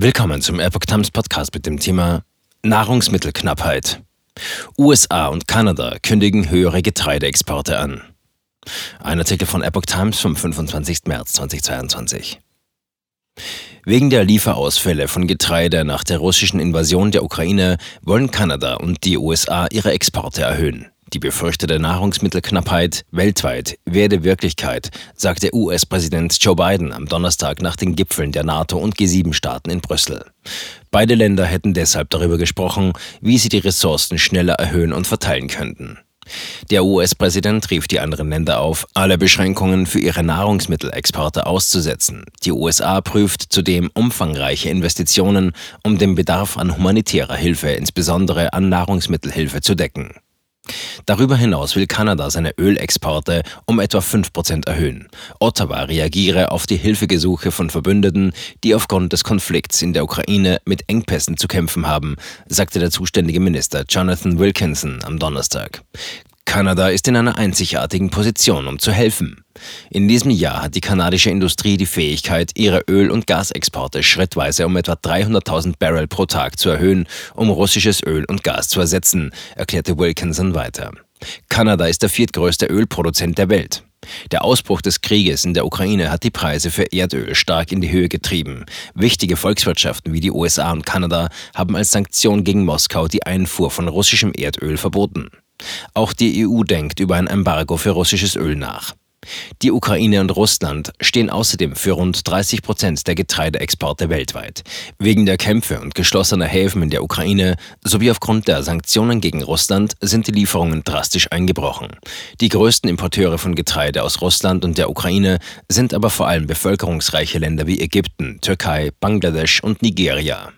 Willkommen zum Epoch Times Podcast mit dem Thema Nahrungsmittelknappheit. USA und Kanada kündigen höhere Getreideexporte an. Ein Artikel von Epoch Times vom 25. März 2022. Wegen der Lieferausfälle von Getreide nach der russischen Invasion der Ukraine wollen Kanada und die USA ihre Exporte erhöhen. Die befürchtete Nahrungsmittelknappheit weltweit werde Wirklichkeit, sagte US-Präsident Joe Biden am Donnerstag nach den Gipfeln der NATO und G7-Staaten in Brüssel. Beide Länder hätten deshalb darüber gesprochen, wie sie die Ressourcen schneller erhöhen und verteilen könnten. Der US-Präsident rief die anderen Länder auf, alle Beschränkungen für ihre Nahrungsmittelexporte auszusetzen. Die USA prüft zudem umfangreiche Investitionen, um den Bedarf an humanitärer Hilfe, insbesondere an Nahrungsmittelhilfe, zu decken. Darüber hinaus will Kanada seine Ölexporte um etwa 5% erhöhen. Ottawa reagiere auf die Hilfegesuche von Verbündeten, die aufgrund des Konflikts in der Ukraine mit Engpässen zu kämpfen haben, sagte der zuständige Minister Jonathan Wilkinson am Donnerstag. Kanada ist in einer einzigartigen Position, um zu helfen. In diesem Jahr hat die kanadische Industrie die Fähigkeit, ihre Öl- und Gasexporte schrittweise um etwa 300.000 Barrel pro Tag zu erhöhen, um russisches Öl und Gas zu ersetzen, erklärte Wilkinson weiter. Kanada ist der viertgrößte Ölproduzent der Welt. Der Ausbruch des Krieges in der Ukraine hat die Preise für Erdöl stark in die Höhe getrieben. Wichtige Volkswirtschaften wie die USA und Kanada haben als Sanktion gegen Moskau die Einfuhr von russischem Erdöl verboten. Auch die EU denkt über ein Embargo für russisches Öl nach. Die Ukraine und Russland stehen außerdem für rund 30 Prozent der Getreideexporte weltweit. Wegen der Kämpfe und geschlossener Häfen in der Ukraine sowie aufgrund der Sanktionen gegen Russland sind die Lieferungen drastisch eingebrochen. Die größten Importeure von Getreide aus Russland und der Ukraine sind aber vor allem bevölkerungsreiche Länder wie Ägypten, Türkei, Bangladesch und Nigeria.